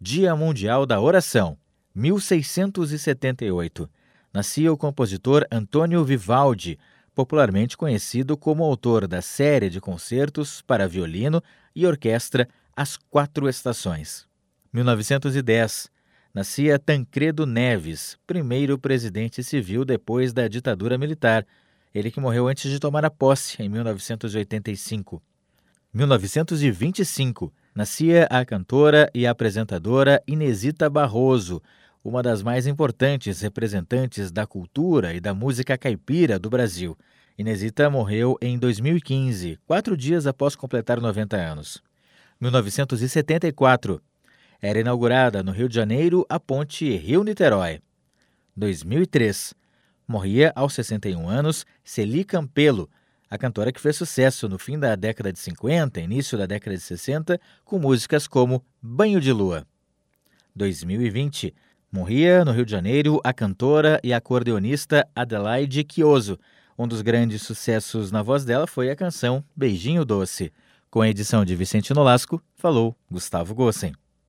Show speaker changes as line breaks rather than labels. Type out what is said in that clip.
Dia Mundial da Oração, 1678. Nascia o compositor Antônio Vivaldi, popularmente conhecido como autor da série de concertos para violino e orquestra As Quatro Estações. 1910. Nascia Tancredo Neves, primeiro presidente civil depois da ditadura militar. Ele que morreu antes de tomar a posse em 1985. 1925 nascia a cantora e apresentadora Inesita Barroso, uma das mais importantes representantes da cultura e da música caipira do Brasil. Inesita morreu em 2015, quatro dias após completar 90 anos. 1974. Era inaugurada no Rio de Janeiro a ponte Rio-Niterói. 2003. Morria aos 61 anos Celi Campelo, a cantora que fez sucesso no fim da década de 50, início da década de 60, com músicas como Banho de Lua. 2020, morria no Rio de Janeiro a cantora e acordeonista Adelaide Chioso. Um dos grandes sucessos na voz dela foi a canção Beijinho Doce. Com a edição de Vicente Nolasco, falou Gustavo Gossen.